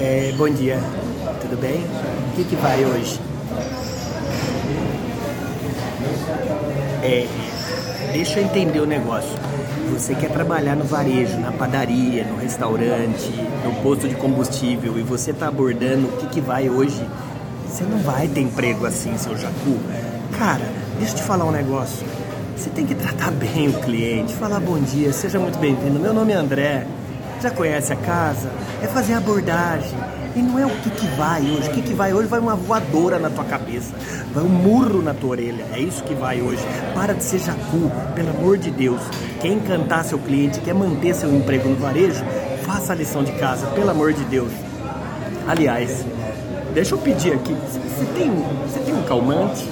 É, bom dia, tudo bem? O que, que vai hoje? É, deixa eu entender o negócio. Você quer trabalhar no varejo, na padaria, no restaurante, no posto de combustível e você está abordando o que, que vai hoje? Você não vai ter emprego assim, seu jacu. Cara, deixa eu te falar um negócio. Você tem que tratar bem o cliente, falar bom dia, seja muito bem-vindo. Meu nome é André já conhece a casa, é fazer abordagem. E não é o que, que vai hoje. O que, que vai hoje vai uma voadora na tua cabeça, vai um murro na tua orelha. É isso que vai hoje. Para de ser jacu, pelo amor de Deus. Quer encantar seu cliente, quer manter seu emprego no varejo, faça a lição de casa, pelo amor de Deus. Aliás, deixa eu pedir aqui, você tem, você tem um calmante?